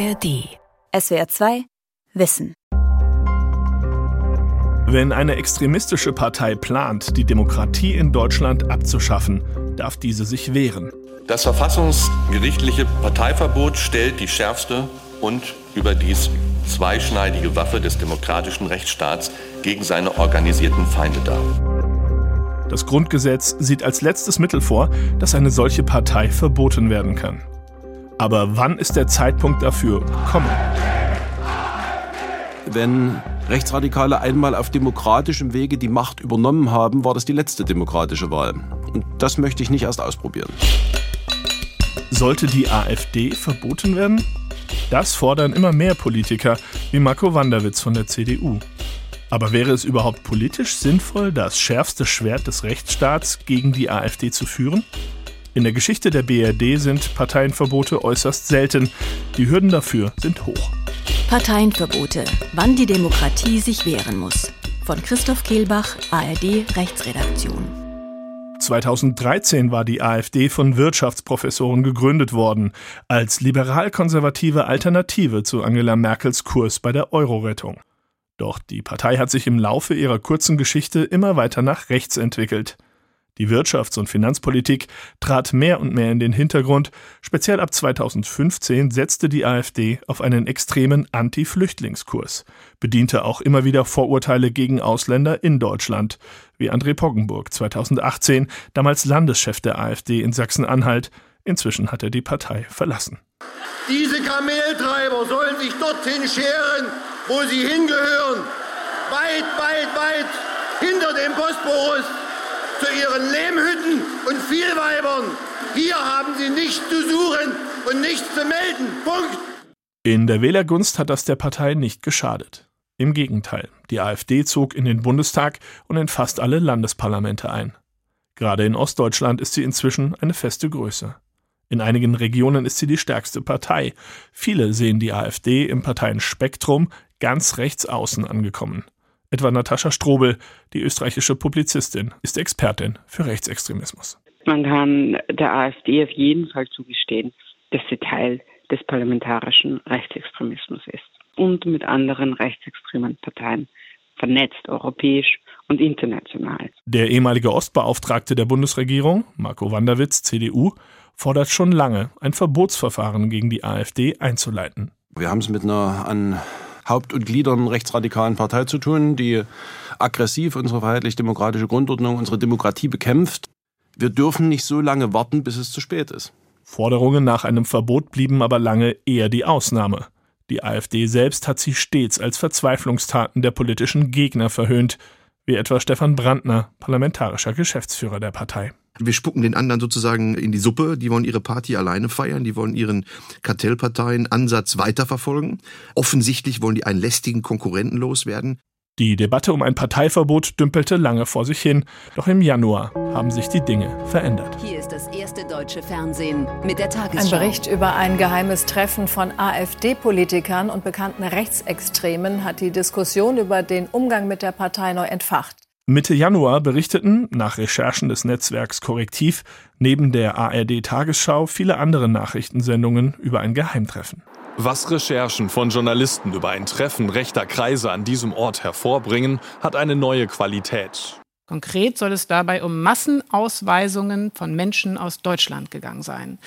ARD. SWR 2 Wissen. Wenn eine extremistische Partei plant, die Demokratie in Deutschland abzuschaffen, darf diese sich wehren. Das verfassungsgerichtliche Parteiverbot stellt die schärfste und überdies zweischneidige Waffe des demokratischen Rechtsstaats gegen seine organisierten Feinde dar. Das Grundgesetz sieht als letztes Mittel vor, dass eine solche Partei verboten werden kann. Aber wann ist der Zeitpunkt dafür gekommen? Wenn Rechtsradikale einmal auf demokratischem Wege die Macht übernommen haben, war das die letzte demokratische Wahl. Und das möchte ich nicht erst ausprobieren. Sollte die AfD verboten werden? Das fordern immer mehr Politiker, wie Marco Wanderwitz von der CDU. Aber wäre es überhaupt politisch sinnvoll, das schärfste Schwert des Rechtsstaats gegen die AfD zu führen? In der Geschichte der BRD sind Parteienverbote äußerst selten. Die Hürden dafür sind hoch. Parteienverbote. Wann die Demokratie sich wehren muss. Von Christoph Kehlbach, ARD Rechtsredaktion. 2013 war die AfD von Wirtschaftsprofessoren gegründet worden, als liberal-konservative Alternative zu Angela Merkels Kurs bei der Euro-Rettung. Doch die Partei hat sich im Laufe ihrer kurzen Geschichte immer weiter nach rechts entwickelt. Die Wirtschafts- und Finanzpolitik trat mehr und mehr in den Hintergrund. Speziell ab 2015 setzte die AfD auf einen extremen Anti-Flüchtlingskurs, bediente auch immer wieder Vorurteile gegen Ausländer in Deutschland, wie André Poggenburg 2018, damals Landeschef der AfD in Sachsen-Anhalt. Inzwischen hat er die Partei verlassen. Diese Kameltreiber sollen sich dorthin scheren, wo sie hingehören. Weit, weit, weit hinter dem Bosporus zu ihren Lehmhütten und Vielweibern. Hier haben sie nichts zu suchen und nichts zu melden. Punkt. In der Wählergunst hat das der Partei nicht geschadet. Im Gegenteil, die AfD zog in den Bundestag und in fast alle Landesparlamente ein. Gerade in Ostdeutschland ist sie inzwischen eine feste Größe. In einigen Regionen ist sie die stärkste Partei. Viele sehen die AfD im Parteienspektrum ganz rechts außen angekommen. Etwa Natascha Strobel, die österreichische Publizistin, ist Expertin für Rechtsextremismus. Man kann der AfD auf jeden Fall zugestehen, dass sie Teil des parlamentarischen Rechtsextremismus ist und mit anderen rechtsextremen Parteien vernetzt, europäisch und international. Der ehemalige Ostbeauftragte der Bundesregierung, Marco Wanderwitz, CDU, fordert schon lange, ein Verbotsverfahren gegen die AfD einzuleiten. Wir haben es mit einer an Haupt- und Gliedern rechtsradikalen Partei zu tun, die aggressiv unsere freiheitlich-demokratische Grundordnung, unsere Demokratie bekämpft. Wir dürfen nicht so lange warten, bis es zu spät ist. Forderungen nach einem Verbot blieben aber lange eher die Ausnahme. Die AfD selbst hat sie stets als Verzweiflungstaten der politischen Gegner verhöhnt, wie etwa Stefan Brandner, parlamentarischer Geschäftsführer der Partei. Wir spucken den anderen sozusagen in die Suppe. Die wollen ihre Party alleine feiern. Die wollen ihren Kartellparteien-Ansatz weiterverfolgen. Offensichtlich wollen die einen lästigen Konkurrenten loswerden. Die Debatte um ein Parteiverbot dümpelte lange vor sich hin. Doch im Januar haben sich die Dinge verändert. Hier ist das erste deutsche Fernsehen mit der Tagesschau. Ein Bericht über ein geheimes Treffen von AfD-Politikern und bekannten Rechtsextremen hat die Diskussion über den Umgang mit der Partei neu entfacht. Mitte Januar berichteten, nach Recherchen des Netzwerks Korrektiv, neben der ARD Tagesschau viele andere Nachrichtensendungen über ein Geheimtreffen. Was Recherchen von Journalisten über ein Treffen rechter Kreise an diesem Ort hervorbringen, hat eine neue Qualität. Konkret soll es dabei um Massenausweisungen von Menschen aus Deutschland gegangen sein.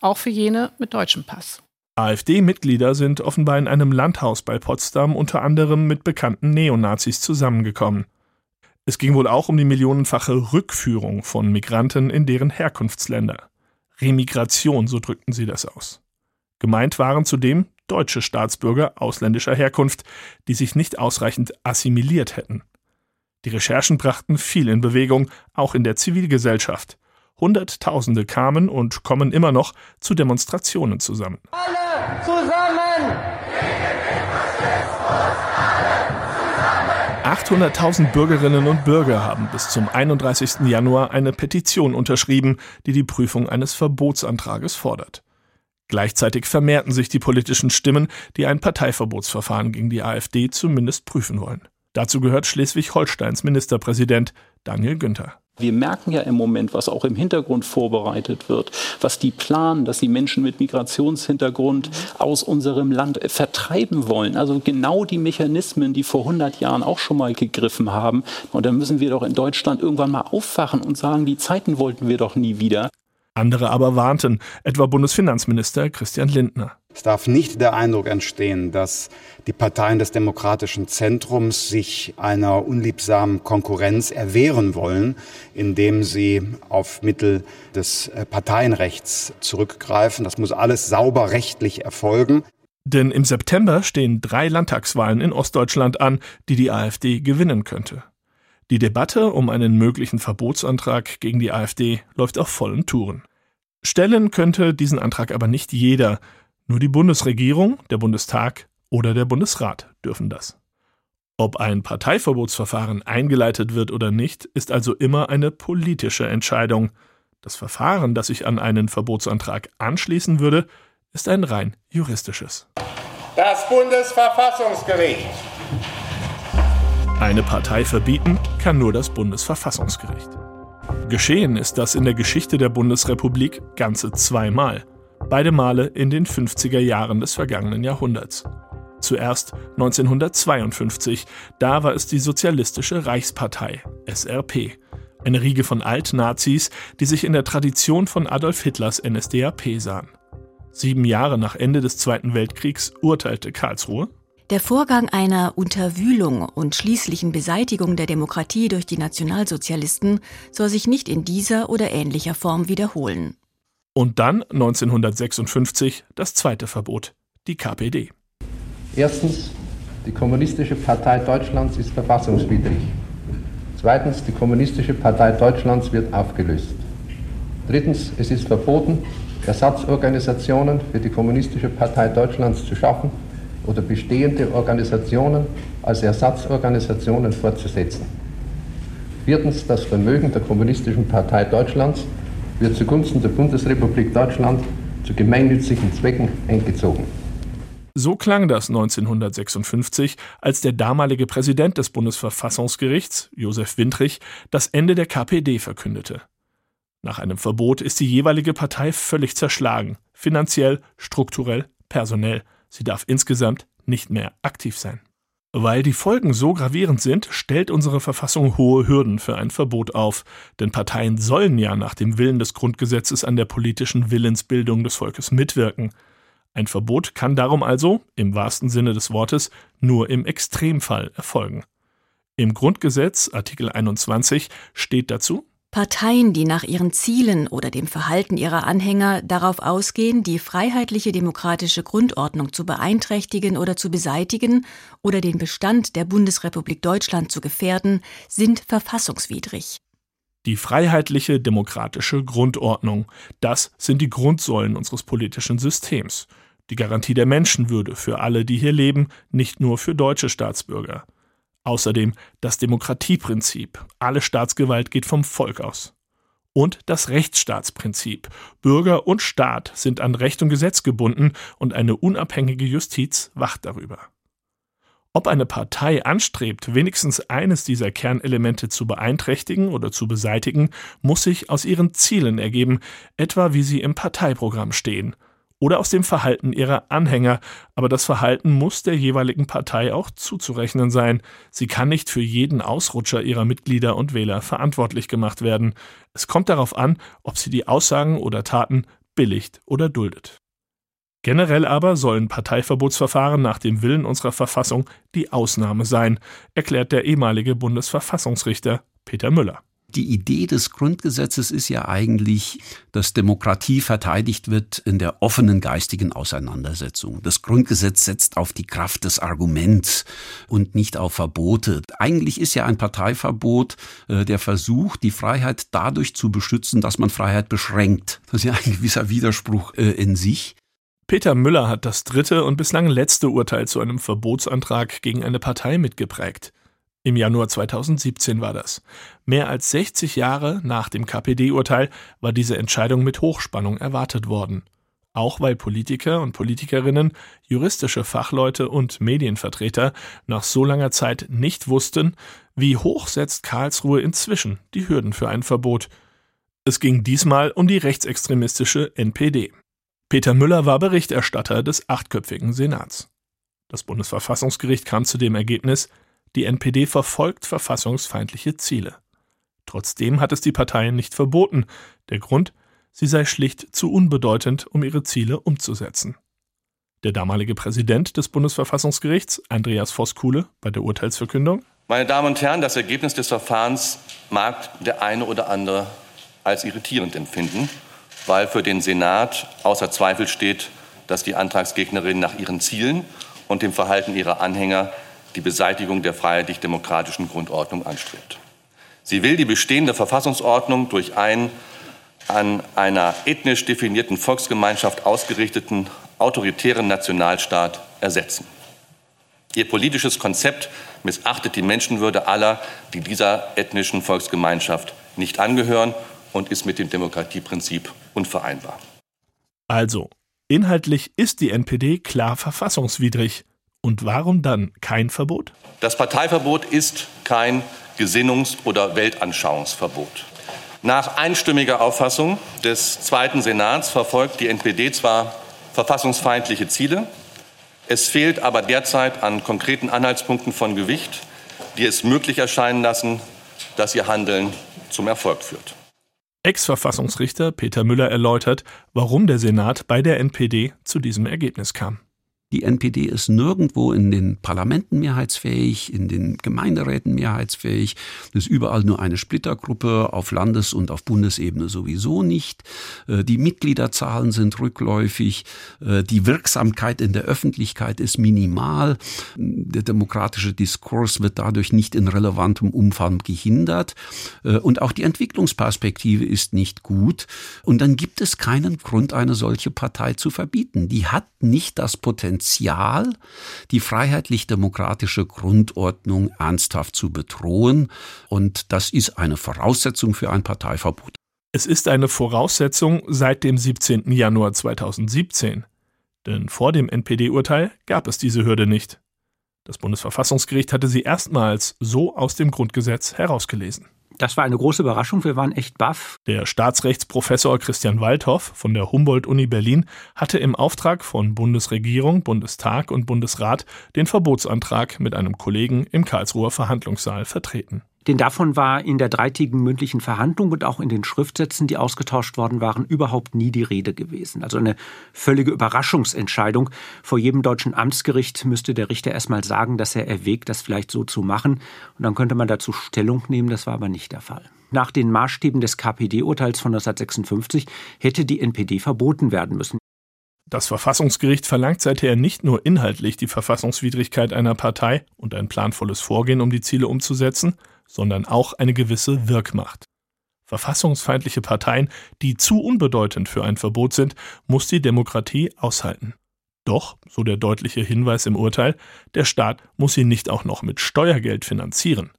Auch für jene mit deutschem Pass. AfD-Mitglieder sind offenbar in einem Landhaus bei Potsdam unter anderem mit bekannten Neonazis zusammengekommen. Es ging wohl auch um die millionenfache Rückführung von Migranten in deren Herkunftsländer. Remigration, so drückten sie das aus. Gemeint waren zudem deutsche Staatsbürger ausländischer Herkunft, die sich nicht ausreichend assimiliert hätten. Die Recherchen brachten viel in Bewegung, auch in der Zivilgesellschaft. Hunderttausende kamen und kommen immer noch zu Demonstrationen zusammen. Alle zusammen! 800.000 Bürgerinnen und Bürger haben bis zum 31. Januar eine Petition unterschrieben, die die Prüfung eines Verbotsantrages fordert. Gleichzeitig vermehrten sich die politischen Stimmen, die ein Parteiverbotsverfahren gegen die AfD zumindest prüfen wollen. Dazu gehört Schleswig-Holsteins Ministerpräsident Daniel Günther. Wir merken ja im Moment, was auch im Hintergrund vorbereitet wird, was die planen, dass die Menschen mit Migrationshintergrund aus unserem Land vertreiben wollen. Also genau die Mechanismen, die vor 100 Jahren auch schon mal gegriffen haben. Und da müssen wir doch in Deutschland irgendwann mal aufwachen und sagen, die Zeiten wollten wir doch nie wieder. Andere aber warnten, etwa Bundesfinanzminister Christian Lindner. Es darf nicht der Eindruck entstehen, dass die Parteien des demokratischen Zentrums sich einer unliebsamen Konkurrenz erwehren wollen, indem sie auf Mittel des äh, Parteienrechts zurückgreifen. Das muss alles sauber rechtlich erfolgen. Denn im September stehen drei Landtagswahlen in Ostdeutschland an, die die AfD gewinnen könnte. Die Debatte um einen möglichen Verbotsantrag gegen die AfD läuft auf vollen Touren. Stellen könnte diesen Antrag aber nicht jeder, nur die Bundesregierung, der Bundestag oder der Bundesrat dürfen das. Ob ein Parteiverbotsverfahren eingeleitet wird oder nicht, ist also immer eine politische Entscheidung. Das Verfahren, das sich an einen Verbotsantrag anschließen würde, ist ein rein juristisches. Das Bundesverfassungsgericht. Eine Partei verbieten kann nur das Bundesverfassungsgericht. Geschehen ist das in der Geschichte der Bundesrepublik ganze zweimal beide Male in den 50er Jahren des vergangenen Jahrhunderts. Zuerst 1952, da war es die Sozialistische Reichspartei, SRP, eine Riege von Altnazis, die sich in der Tradition von Adolf Hitlers NSDAP sahen. Sieben Jahre nach Ende des Zweiten Weltkriegs urteilte Karlsruhe, der Vorgang einer Unterwühlung und schließlichen Beseitigung der Demokratie durch die Nationalsozialisten soll sich nicht in dieser oder ähnlicher Form wiederholen. Und dann 1956 das zweite Verbot, die KPD. Erstens, die Kommunistische Partei Deutschlands ist verfassungswidrig. Zweitens, die Kommunistische Partei Deutschlands wird aufgelöst. Drittens, es ist verboten, Ersatzorganisationen für die Kommunistische Partei Deutschlands zu schaffen oder bestehende Organisationen als Ersatzorganisationen fortzusetzen. Viertens, das Vermögen der Kommunistischen Partei Deutschlands wird zugunsten der Bundesrepublik Deutschland zu gemeinnützigen Zwecken entgezogen. So klang das 1956, als der damalige Präsident des Bundesverfassungsgerichts, Josef Windrich, das Ende der KPD verkündete. Nach einem Verbot ist die jeweilige Partei völlig zerschlagen, finanziell, strukturell, personell. Sie darf insgesamt nicht mehr aktiv sein. Weil die Folgen so gravierend sind, stellt unsere Verfassung hohe Hürden für ein Verbot auf, denn Parteien sollen ja nach dem Willen des Grundgesetzes an der politischen Willensbildung des Volkes mitwirken. Ein Verbot kann darum also, im wahrsten Sinne des Wortes, nur im Extremfall erfolgen. Im Grundgesetz Artikel 21 steht dazu Parteien, die nach ihren Zielen oder dem Verhalten ihrer Anhänger darauf ausgehen, die freiheitliche demokratische Grundordnung zu beeinträchtigen oder zu beseitigen oder den Bestand der Bundesrepublik Deutschland zu gefährden, sind verfassungswidrig. Die freiheitliche demokratische Grundordnung, das sind die Grundsäulen unseres politischen Systems. Die Garantie der Menschenwürde für alle, die hier leben, nicht nur für deutsche Staatsbürger. Außerdem das Demokratieprinzip. Alle Staatsgewalt geht vom Volk aus. Und das Rechtsstaatsprinzip. Bürger und Staat sind an Recht und Gesetz gebunden und eine unabhängige Justiz wacht darüber. Ob eine Partei anstrebt, wenigstens eines dieser Kernelemente zu beeinträchtigen oder zu beseitigen, muss sich aus ihren Zielen ergeben, etwa wie sie im Parteiprogramm stehen – oder aus dem Verhalten ihrer Anhänger, aber das Verhalten muss der jeweiligen Partei auch zuzurechnen sein. Sie kann nicht für jeden Ausrutscher ihrer Mitglieder und Wähler verantwortlich gemacht werden. Es kommt darauf an, ob sie die Aussagen oder Taten billigt oder duldet. Generell aber sollen Parteiverbotsverfahren nach dem Willen unserer Verfassung die Ausnahme sein, erklärt der ehemalige Bundesverfassungsrichter Peter Müller. Die Idee des Grundgesetzes ist ja eigentlich, dass Demokratie verteidigt wird in der offenen geistigen Auseinandersetzung. Das Grundgesetz setzt auf die Kraft des Arguments und nicht auf Verbote. Eigentlich ist ja ein Parteiverbot äh, der Versuch, die Freiheit dadurch zu beschützen, dass man Freiheit beschränkt. Das ist ja ein gewisser Widerspruch äh, in sich. Peter Müller hat das dritte und bislang letzte Urteil zu einem Verbotsantrag gegen eine Partei mitgeprägt. Im Januar 2017 war das. Mehr als 60 Jahre nach dem KPD-Urteil war diese Entscheidung mit Hochspannung erwartet worden. auch weil Politiker und Politikerinnen, juristische Fachleute und Medienvertreter nach so langer Zeit nicht wussten, wie hoch setzt Karlsruhe inzwischen die Hürden für ein Verbot. Es ging diesmal um die rechtsextremistische NPD. Peter Müller war Berichterstatter des achtköpfigen Senats. Das Bundesverfassungsgericht kam zu dem Ergebnis, die NPD verfolgt verfassungsfeindliche Ziele. Trotzdem hat es die Parteien nicht verboten. Der Grund, sie sei schlicht zu unbedeutend, um ihre Ziele umzusetzen. Der damalige Präsident des Bundesverfassungsgerichts, Andreas Voskuhle, bei der Urteilsverkündung. Meine Damen und Herren, das Ergebnis des Verfahrens mag der eine oder andere als irritierend empfinden, weil für den Senat außer Zweifel steht, dass die Antragsgegnerin nach ihren Zielen und dem Verhalten ihrer Anhänger die Beseitigung der freiheitlich-demokratischen Grundordnung anstrebt. Sie will die bestehende Verfassungsordnung durch einen an einer ethnisch definierten Volksgemeinschaft ausgerichteten autoritären Nationalstaat ersetzen. Ihr politisches Konzept missachtet die Menschenwürde aller, die dieser ethnischen Volksgemeinschaft nicht angehören und ist mit dem Demokratieprinzip unvereinbar. Also, inhaltlich ist die NPD klar verfassungswidrig. Und warum dann kein Verbot? Das Parteiverbot ist kein Gesinnungs- oder Weltanschauungsverbot. Nach einstimmiger Auffassung des Zweiten Senats verfolgt die NPD zwar verfassungsfeindliche Ziele, es fehlt aber derzeit an konkreten Anhaltspunkten von Gewicht, die es möglich erscheinen lassen, dass ihr Handeln zum Erfolg führt. Ex-Verfassungsrichter Peter Müller erläutert, warum der Senat bei der NPD zu diesem Ergebnis kam. Die NPD ist nirgendwo in den Parlamenten mehrheitsfähig, in den Gemeinderäten mehrheitsfähig. Es ist überall nur eine Splittergruppe, auf Landes- und auf Bundesebene sowieso nicht. Äh, die Mitgliederzahlen sind rückläufig. Äh, die Wirksamkeit in der Öffentlichkeit ist minimal. Der demokratische Diskurs wird dadurch nicht in relevantem Umfang gehindert. Äh, und auch die Entwicklungsperspektive ist nicht gut. Und dann gibt es keinen Grund, eine solche Partei zu verbieten. Die hat nicht das Potenzial, Potenzial, die freiheitlich-demokratische Grundordnung ernsthaft zu bedrohen. Und das ist eine Voraussetzung für ein Parteiverbot. Es ist eine Voraussetzung seit dem 17. Januar 2017. Denn vor dem NPD-Urteil gab es diese Hürde nicht. Das Bundesverfassungsgericht hatte sie erstmals so aus dem Grundgesetz herausgelesen. Das war eine große Überraschung. Wir waren echt baff. Der Staatsrechtsprofessor Christian Waldhoff von der Humboldt-Uni Berlin hatte im Auftrag von Bundesregierung, Bundestag und Bundesrat den Verbotsantrag mit einem Kollegen im Karlsruher Verhandlungssaal vertreten. Denn davon war in der dreitägigen mündlichen Verhandlung und auch in den Schriftsätzen, die ausgetauscht worden waren, überhaupt nie die Rede gewesen. Also eine völlige Überraschungsentscheidung. Vor jedem deutschen Amtsgericht müsste der Richter erstmal sagen, dass er erwägt, das vielleicht so zu machen. Und dann könnte man dazu Stellung nehmen. Das war aber nicht der Fall. Nach den Maßstäben des KPD-Urteils von 1956 hätte die NPD verboten werden müssen. Das Verfassungsgericht verlangt seither nicht nur inhaltlich die Verfassungswidrigkeit einer Partei und ein planvolles Vorgehen, um die Ziele umzusetzen, sondern auch eine gewisse Wirkmacht. Verfassungsfeindliche Parteien, die zu unbedeutend für ein Verbot sind, muss die Demokratie aushalten. Doch, so der deutliche Hinweis im Urteil, der Staat muss sie nicht auch noch mit Steuergeld finanzieren.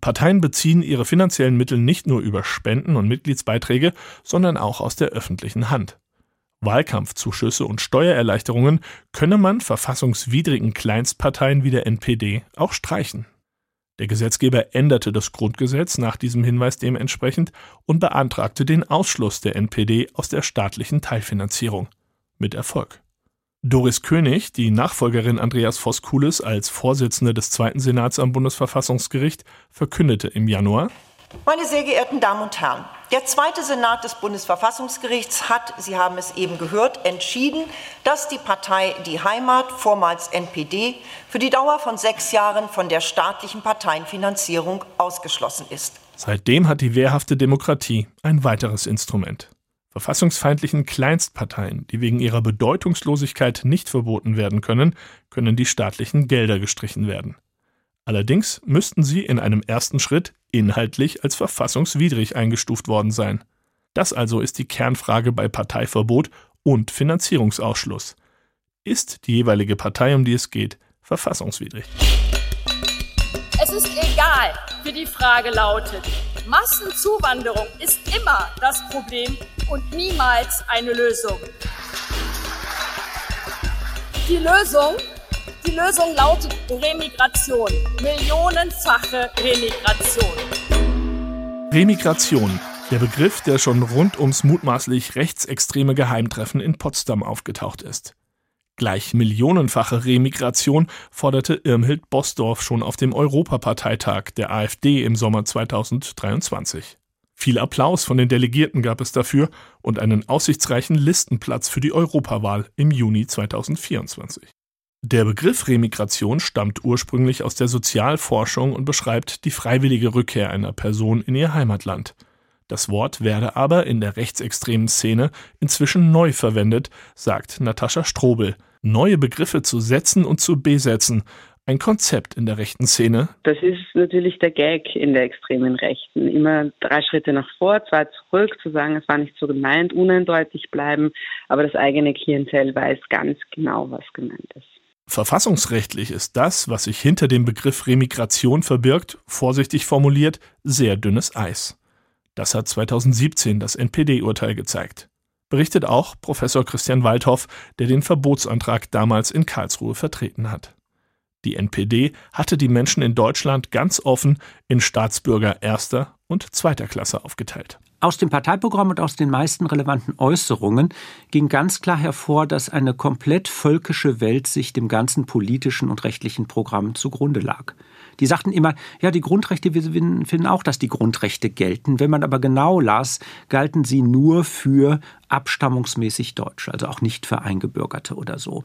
Parteien beziehen ihre finanziellen Mittel nicht nur über Spenden und Mitgliedsbeiträge, sondern auch aus der öffentlichen Hand. Wahlkampfzuschüsse und Steuererleichterungen könne man verfassungswidrigen Kleinstparteien wie der NPD auch streichen. Der Gesetzgeber änderte das Grundgesetz nach diesem Hinweis dementsprechend und beantragte den Ausschluss der NPD aus der staatlichen Teilfinanzierung. Mit Erfolg. Doris König, die Nachfolgerin Andreas Voskules als Vorsitzende des Zweiten Senats am Bundesverfassungsgericht, verkündete im Januar meine sehr geehrten Damen und Herren, der Zweite Senat des Bundesverfassungsgerichts hat, Sie haben es eben gehört, entschieden, dass die Partei Die Heimat, vormals NPD, für die Dauer von sechs Jahren von der staatlichen Parteienfinanzierung ausgeschlossen ist. Seitdem hat die wehrhafte Demokratie ein weiteres Instrument. Verfassungsfeindlichen Kleinstparteien, die wegen ihrer Bedeutungslosigkeit nicht verboten werden können, können die staatlichen Gelder gestrichen werden. Allerdings müssten sie in einem ersten Schritt inhaltlich als verfassungswidrig eingestuft worden sein. Das also ist die Kernfrage bei Parteiverbot und Finanzierungsausschluss. Ist die jeweilige Partei, um die es geht, verfassungswidrig? Es ist egal, wie die Frage lautet. Massenzuwanderung ist immer das Problem und niemals eine Lösung. Die Lösung, die Lösung lautet Remigration. Millionenfache Remigration. Remigration. Der Begriff, der schon rund ums mutmaßlich rechtsextreme Geheimtreffen in Potsdam aufgetaucht ist. Gleich millionenfache Remigration forderte Irmhild Bosdorf schon auf dem Europaparteitag der AfD im Sommer 2023. Viel Applaus von den Delegierten gab es dafür und einen aussichtsreichen Listenplatz für die Europawahl im Juni 2024. Der Begriff Remigration stammt ursprünglich aus der Sozialforschung und beschreibt die freiwillige Rückkehr einer Person in ihr Heimatland. Das Wort werde aber in der rechtsextremen Szene inzwischen neu verwendet, sagt Natascha Strobel. Neue Begriffe zu setzen und zu besetzen, ein Konzept in der rechten Szene. Das ist natürlich der Gag in der extremen Rechten. Immer drei Schritte nach vor, zwei zurück, zu sagen, es war nicht so gemeint, uneindeutig bleiben, aber das eigene Klientel weiß ganz genau, was gemeint ist. Verfassungsrechtlich ist das, was sich hinter dem Begriff Remigration verbirgt, vorsichtig formuliert, sehr dünnes Eis. Das hat 2017 das NPD-Urteil gezeigt. Berichtet auch Professor Christian Waldhoff, der den Verbotsantrag damals in Karlsruhe vertreten hat. Die NPD hatte die Menschen in Deutschland ganz offen in Staatsbürger erster und zweiter Klasse aufgeteilt. Aus dem Parteiprogramm und aus den meisten relevanten Äußerungen ging ganz klar hervor, dass eine komplett völkische Welt sich dem ganzen politischen und rechtlichen Programm zugrunde lag. Die sagten immer, ja, die Grundrechte, wir finden auch, dass die Grundrechte gelten. Wenn man aber genau las, galten sie nur für abstammungsmäßig Deutsche, also auch nicht für Eingebürgerte oder so.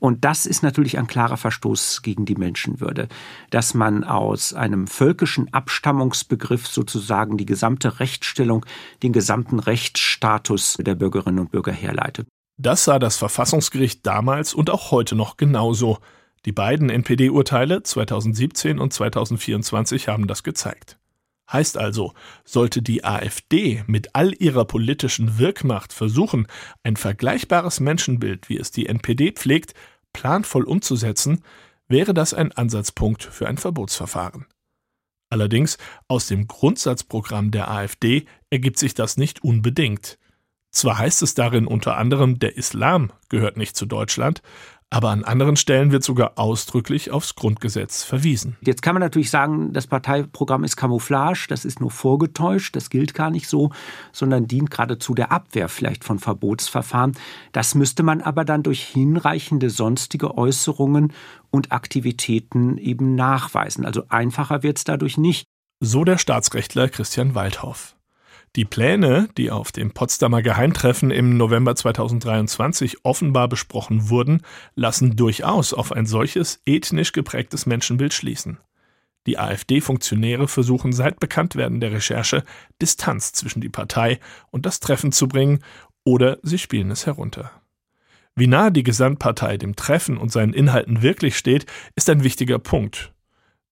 Und das ist natürlich ein klarer Verstoß gegen die Menschenwürde, dass man aus einem völkischen Abstammungsbegriff sozusagen die gesamte Rechtsstellung, den gesamten Rechtsstatus der Bürgerinnen und Bürger herleitet. Das sah das Verfassungsgericht damals und auch heute noch genauso. Die beiden NPD-Urteile 2017 und 2024 haben das gezeigt. Heißt also, sollte die AfD mit all ihrer politischen Wirkmacht versuchen, ein vergleichbares Menschenbild, wie es die NPD pflegt, planvoll umzusetzen, wäre das ein Ansatzpunkt für ein Verbotsverfahren. Allerdings aus dem Grundsatzprogramm der AfD ergibt sich das nicht unbedingt. Zwar heißt es darin unter anderem, der Islam gehört nicht zu Deutschland, aber an anderen Stellen wird sogar ausdrücklich aufs Grundgesetz verwiesen. Jetzt kann man natürlich sagen, das Parteiprogramm ist Camouflage, das ist nur vorgetäuscht, das gilt gar nicht so, sondern dient geradezu der Abwehr vielleicht von Verbotsverfahren. Das müsste man aber dann durch hinreichende sonstige Äußerungen und Aktivitäten eben nachweisen. Also einfacher wird es dadurch nicht. So der Staatsrechtler Christian Waldhoff. Die Pläne, die auf dem Potsdamer Geheimtreffen im November 2023 offenbar besprochen wurden, lassen durchaus auf ein solches ethnisch geprägtes Menschenbild schließen. Die AfD-Funktionäre versuchen seit Bekanntwerden der Recherche Distanz zwischen die Partei und das Treffen zu bringen, oder sie spielen es herunter. Wie nah die Gesamtpartei dem Treffen und seinen Inhalten wirklich steht, ist ein wichtiger Punkt.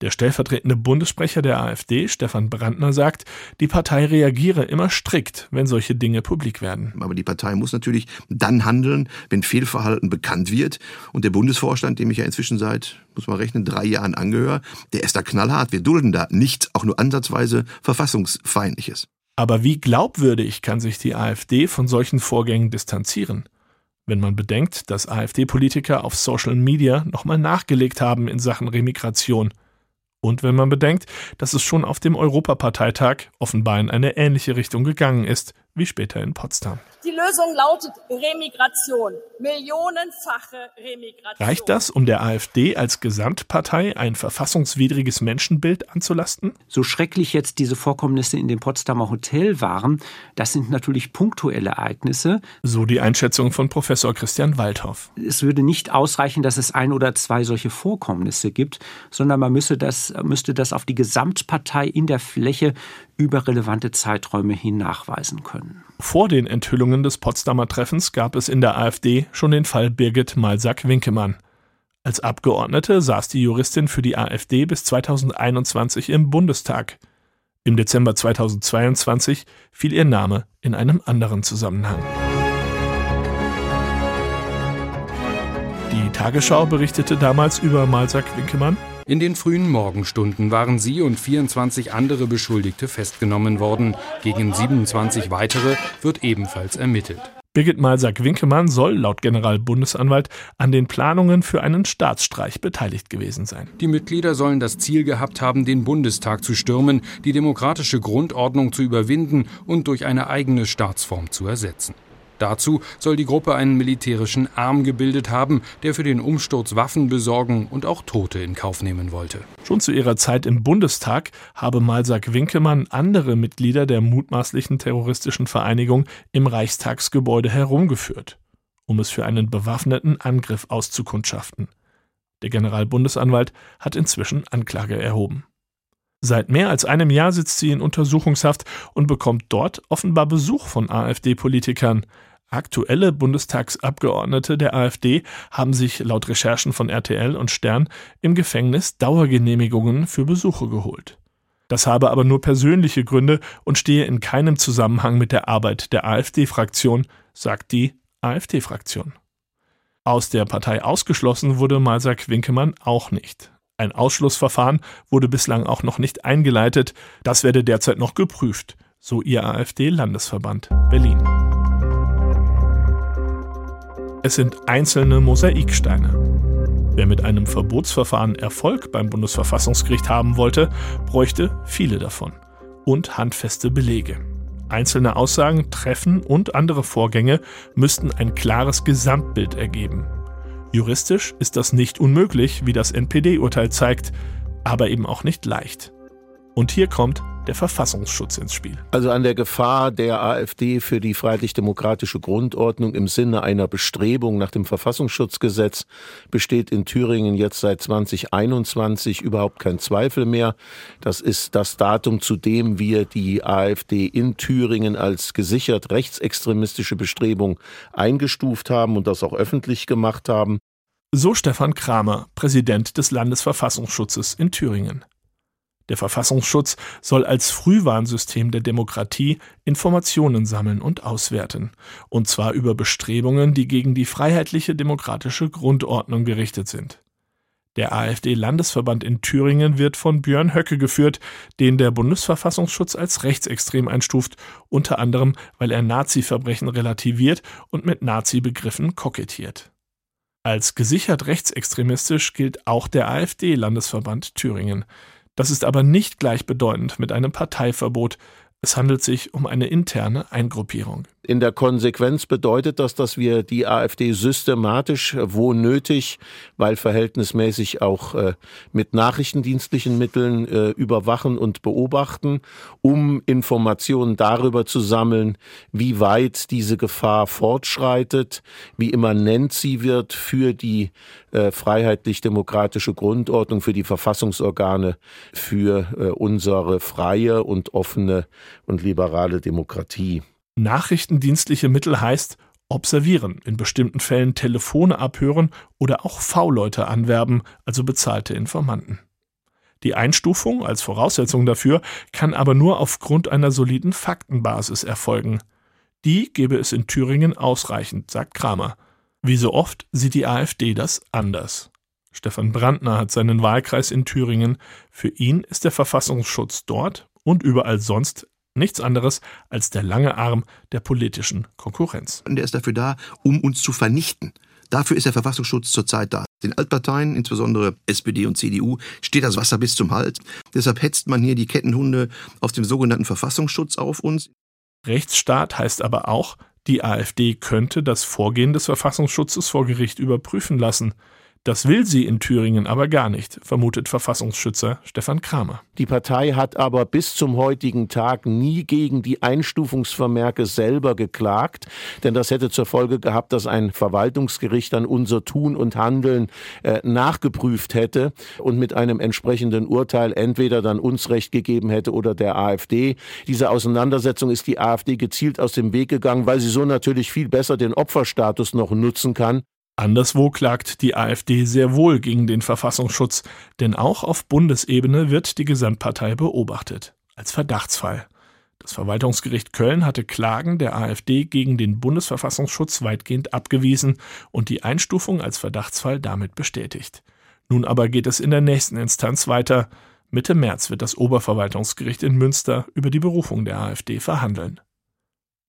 Der stellvertretende Bundessprecher der AfD, Stefan Brandner, sagt, die Partei reagiere immer strikt, wenn solche Dinge publik werden. Aber die Partei muss natürlich dann handeln, wenn Fehlverhalten bekannt wird. Und der Bundesvorstand, dem ich ja inzwischen seit, muss man rechnen, drei Jahren angehöre, der ist da knallhart. Wir dulden da nichts, auch nur ansatzweise verfassungsfeindliches. Aber wie glaubwürdig kann sich die AfD von solchen Vorgängen distanzieren? Wenn man bedenkt, dass AfD-Politiker auf Social Media nochmal nachgelegt haben in Sachen Remigration – und wenn man bedenkt, dass es schon auf dem Europaparteitag offenbar in eine ähnliche Richtung gegangen ist, wie später in Potsdam. Die Lösung lautet Remigration, millionenfache Remigration. Reicht das, um der AfD als Gesamtpartei ein verfassungswidriges Menschenbild anzulasten? So schrecklich jetzt diese Vorkommnisse in dem Potsdamer Hotel waren, das sind natürlich punktuelle Ereignisse. So die Einschätzung von Professor Christian Waldhoff. Es würde nicht ausreichen, dass es ein oder zwei solche Vorkommnisse gibt, sondern man müsste das, müsste das auf die Gesamtpartei in der Fläche über relevante Zeiträume hin nachweisen können. Vor den Enthüllungen des Potsdamer Treffens gab es in der AfD schon den Fall Birgit Malsack-Winkemann. Als Abgeordnete saß die Juristin für die AfD bis 2021 im Bundestag. Im Dezember 2022 fiel ihr Name in einem anderen Zusammenhang. Die Tagesschau berichtete damals über Malsack-Winkemann. In den frühen Morgenstunden waren sie und 24 andere Beschuldigte festgenommen worden. Gegen 27 weitere wird ebenfalls ermittelt. Birgit Malsack-Winkemann soll laut Generalbundesanwalt an den Planungen für einen Staatsstreich beteiligt gewesen sein. Die Mitglieder sollen das Ziel gehabt haben, den Bundestag zu stürmen, die demokratische Grundordnung zu überwinden und durch eine eigene Staatsform zu ersetzen. Dazu soll die Gruppe einen militärischen Arm gebildet haben, der für den Umsturz Waffen besorgen und auch Tote in Kauf nehmen wollte. Schon zu ihrer Zeit im Bundestag habe Malsack Winkelmann andere Mitglieder der mutmaßlichen terroristischen Vereinigung im Reichstagsgebäude herumgeführt, um es für einen bewaffneten Angriff auszukundschaften. Der Generalbundesanwalt hat inzwischen Anklage erhoben. Seit mehr als einem Jahr sitzt sie in Untersuchungshaft und bekommt dort offenbar Besuch von AfD-Politikern. Aktuelle Bundestagsabgeordnete der AfD haben sich laut Recherchen von RTL und Stern im Gefängnis Dauergenehmigungen für Besuche geholt. Das habe aber nur persönliche Gründe und stehe in keinem Zusammenhang mit der Arbeit der AfD-Fraktion, sagt die AfD-Fraktion. Aus der Partei ausgeschlossen wurde Malsack Winkemann auch nicht. Ein Ausschlussverfahren wurde bislang auch noch nicht eingeleitet. Das werde derzeit noch geprüft, so ihr AfD-Landesverband Berlin. Es sind einzelne Mosaiksteine. Wer mit einem Verbotsverfahren Erfolg beim Bundesverfassungsgericht haben wollte, bräuchte viele davon und handfeste Belege. Einzelne Aussagen, Treffen und andere Vorgänge müssten ein klares Gesamtbild ergeben. Juristisch ist das nicht unmöglich, wie das NPD-Urteil zeigt, aber eben auch nicht leicht. Und hier kommt der Verfassungsschutz ins Spiel. Also an der Gefahr der AfD für die freiheitlich-demokratische Grundordnung im Sinne einer Bestrebung nach dem Verfassungsschutzgesetz besteht in Thüringen jetzt seit 2021 überhaupt kein Zweifel mehr. Das ist das Datum, zu dem wir die AfD in Thüringen als gesichert rechtsextremistische Bestrebung eingestuft haben und das auch öffentlich gemacht haben. So Stefan Kramer, Präsident des Landesverfassungsschutzes in Thüringen. Der Verfassungsschutz soll als Frühwarnsystem der Demokratie Informationen sammeln und auswerten, und zwar über Bestrebungen, die gegen die freiheitliche demokratische Grundordnung gerichtet sind. Der AfD-Landesverband in Thüringen wird von Björn Höcke geführt, den der Bundesverfassungsschutz als rechtsextrem einstuft, unter anderem, weil er Nazi-Verbrechen relativiert und mit Nazi-Begriffen kokettiert. Als gesichert rechtsextremistisch gilt auch der AfD-Landesverband Thüringen. Das ist aber nicht gleichbedeutend mit einem Parteiverbot. Es handelt sich um eine interne Eingruppierung. In der Konsequenz bedeutet das, dass wir die AfD systematisch, wo nötig, weil verhältnismäßig auch äh, mit nachrichtendienstlichen Mitteln äh, überwachen und beobachten, um Informationen darüber zu sammeln, wie weit diese Gefahr fortschreitet, wie immanent sie wird für die äh, freiheitlich-demokratische Grundordnung, für die Verfassungsorgane, für äh, unsere freie und offene und liberale Demokratie. Nachrichtendienstliche Mittel heißt observieren, in bestimmten Fällen Telefone abhören oder auch V-Leute anwerben, also bezahlte Informanten. Die Einstufung als Voraussetzung dafür kann aber nur aufgrund einer soliden Faktenbasis erfolgen. Die gebe es in Thüringen ausreichend, sagt Kramer. Wie so oft sieht die AfD das anders. Stefan Brandner hat seinen Wahlkreis in Thüringen. Für ihn ist der Verfassungsschutz dort und überall sonst nichts anderes als der lange Arm der politischen Konkurrenz. Und der ist dafür da, um uns zu vernichten. Dafür ist der Verfassungsschutz zurzeit da. Den Altparteien, insbesondere SPD und CDU, steht das Wasser bis zum Hals. Deshalb hetzt man hier die Kettenhunde aus dem sogenannten Verfassungsschutz auf uns. Rechtsstaat heißt aber auch, die AfD könnte das Vorgehen des Verfassungsschutzes vor Gericht überprüfen lassen. Das will sie in Thüringen aber gar nicht, vermutet Verfassungsschützer Stefan Kramer. Die Partei hat aber bis zum heutigen Tag nie gegen die Einstufungsvermerke selber geklagt, denn das hätte zur Folge gehabt, dass ein Verwaltungsgericht dann unser Tun und Handeln äh, nachgeprüft hätte und mit einem entsprechenden Urteil entweder dann uns Recht gegeben hätte oder der AfD. Diese Auseinandersetzung ist die AfD gezielt aus dem Weg gegangen, weil sie so natürlich viel besser den Opferstatus noch nutzen kann. Anderswo klagt die AfD sehr wohl gegen den Verfassungsschutz, denn auch auf Bundesebene wird die Gesamtpartei beobachtet, als Verdachtsfall. Das Verwaltungsgericht Köln hatte Klagen der AfD gegen den Bundesverfassungsschutz weitgehend abgewiesen und die Einstufung als Verdachtsfall damit bestätigt. Nun aber geht es in der nächsten Instanz weiter. Mitte März wird das Oberverwaltungsgericht in Münster über die Berufung der AfD verhandeln.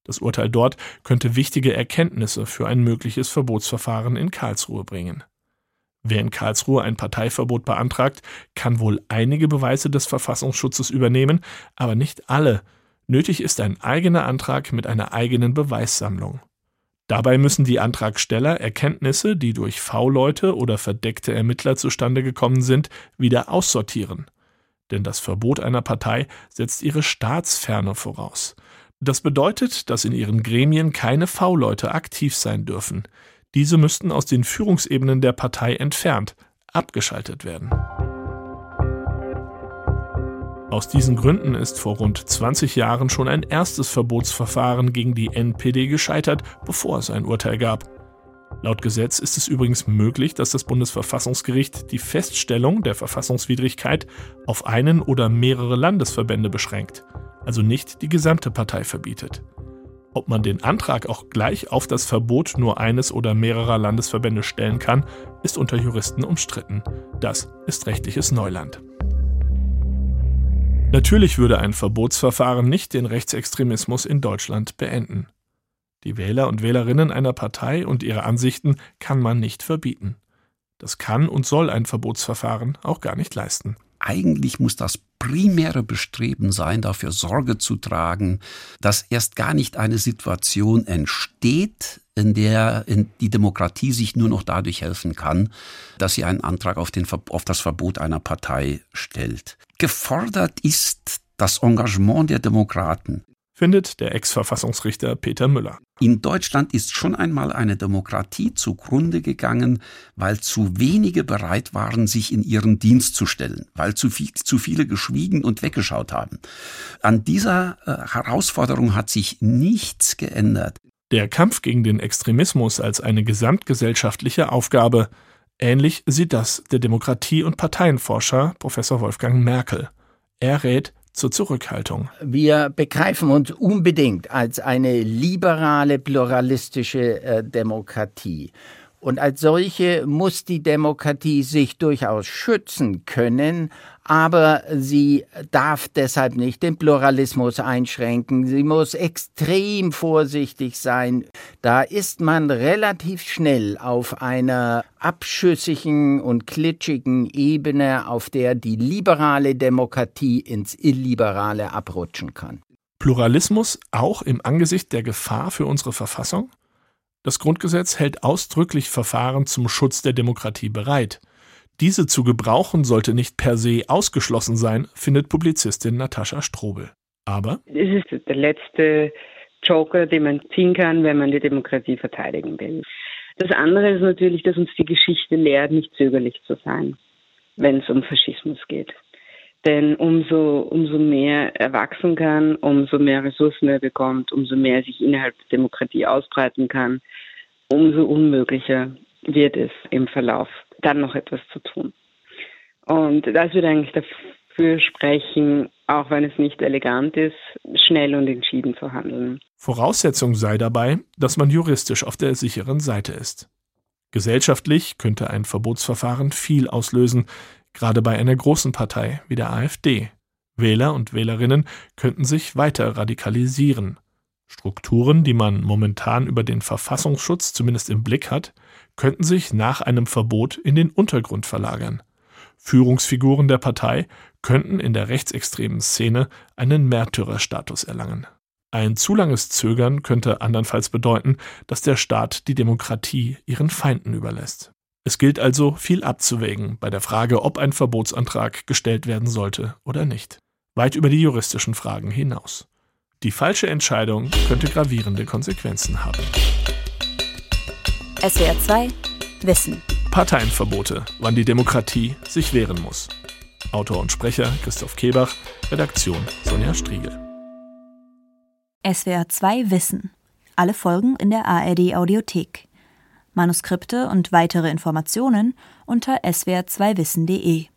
Das Urteil dort könnte wichtige Erkenntnisse für ein mögliches Verbotsverfahren in Karlsruhe bringen. Wer in Karlsruhe ein Parteiverbot beantragt, kann wohl einige Beweise des Verfassungsschutzes übernehmen, aber nicht alle. Nötig ist ein eigener Antrag mit einer eigenen Beweissammlung. Dabei müssen die Antragsteller Erkenntnisse, die durch V-Leute oder verdeckte Ermittler zustande gekommen sind, wieder aussortieren. Denn das Verbot einer Partei setzt ihre Staatsferne voraus. Das bedeutet, dass in ihren Gremien keine V-Leute aktiv sein dürfen. Diese müssten aus den Führungsebenen der Partei entfernt, abgeschaltet werden. Aus diesen Gründen ist vor rund 20 Jahren schon ein erstes Verbotsverfahren gegen die NPD gescheitert, bevor es ein Urteil gab. Laut Gesetz ist es übrigens möglich, dass das Bundesverfassungsgericht die Feststellung der Verfassungswidrigkeit auf einen oder mehrere Landesverbände beschränkt, also nicht die gesamte Partei verbietet. Ob man den Antrag auch gleich auf das Verbot nur eines oder mehrerer Landesverbände stellen kann, ist unter Juristen umstritten. Das ist rechtliches Neuland. Natürlich würde ein Verbotsverfahren nicht den Rechtsextremismus in Deutschland beenden. Die Wähler und Wählerinnen einer Partei und ihre Ansichten kann man nicht verbieten. Das kann und soll ein Verbotsverfahren auch gar nicht leisten. Eigentlich muss das primäre Bestreben sein, dafür Sorge zu tragen, dass erst gar nicht eine Situation entsteht, in der die Demokratie sich nur noch dadurch helfen kann, dass sie einen Antrag auf, den, auf das Verbot einer Partei stellt. Gefordert ist das Engagement der Demokraten findet der Ex-Verfassungsrichter Peter Müller. In Deutschland ist schon einmal eine Demokratie zugrunde gegangen, weil zu wenige bereit waren, sich in ihren Dienst zu stellen, weil zu, viel, zu viele geschwiegen und weggeschaut haben. An dieser äh, Herausforderung hat sich nichts geändert. Der Kampf gegen den Extremismus als eine gesamtgesellschaftliche Aufgabe. Ähnlich sieht das der Demokratie- und Parteienforscher Professor Wolfgang Merkel. Er rät zur Zurückhaltung. Wir begreifen uns unbedingt als eine liberale, pluralistische äh, Demokratie. Und als solche muss die Demokratie sich durchaus schützen können, aber sie darf deshalb nicht den Pluralismus einschränken. Sie muss extrem vorsichtig sein. Da ist man relativ schnell auf einer abschüssigen und klitschigen Ebene, auf der die liberale Demokratie ins Illiberale abrutschen kann. Pluralismus auch im Angesicht der Gefahr für unsere Verfassung? Das Grundgesetz hält ausdrücklich Verfahren zum Schutz der Demokratie bereit. Diese zu gebrauchen sollte nicht per se ausgeschlossen sein, findet Publizistin Natascha Strobel. Aber es ist der letzte Joker, den man ziehen kann, wenn man die Demokratie verteidigen will. Das andere ist natürlich, dass uns die Geschichte lehrt, nicht zögerlich zu sein, wenn es um Faschismus geht. Denn umso, umso mehr er wachsen kann, umso mehr Ressourcen er bekommt, umso mehr er sich innerhalb der Demokratie ausbreiten kann, umso unmöglicher wird es im Verlauf dann noch etwas zu tun. Und das würde eigentlich dafür sprechen, auch wenn es nicht elegant ist, schnell und entschieden zu handeln. Voraussetzung sei dabei, dass man juristisch auf der sicheren Seite ist. Gesellschaftlich könnte ein Verbotsverfahren viel auslösen, gerade bei einer großen Partei wie der AfD. Wähler und Wählerinnen könnten sich weiter radikalisieren. Strukturen, die man momentan über den Verfassungsschutz zumindest im Blick hat, könnten sich nach einem Verbot in den Untergrund verlagern. Führungsfiguren der Partei könnten in der rechtsextremen Szene einen Märtyrerstatus erlangen. Ein zu langes Zögern könnte andernfalls bedeuten, dass der Staat die Demokratie ihren Feinden überlässt. Es gilt also viel abzuwägen bei der Frage, ob ein Verbotsantrag gestellt werden sollte oder nicht. Weit über die juristischen Fragen hinaus. Die falsche Entscheidung könnte gravierende Konsequenzen haben. SWR 2 Wissen. Parteienverbote, wann die Demokratie sich wehren muss. Autor und Sprecher Christoph Kebach, Redaktion Sonja Striegel. SWR 2 Wissen. Alle Folgen in der ARD Audiothek. Manuskripte und weitere Informationen unter swr2wissen.de.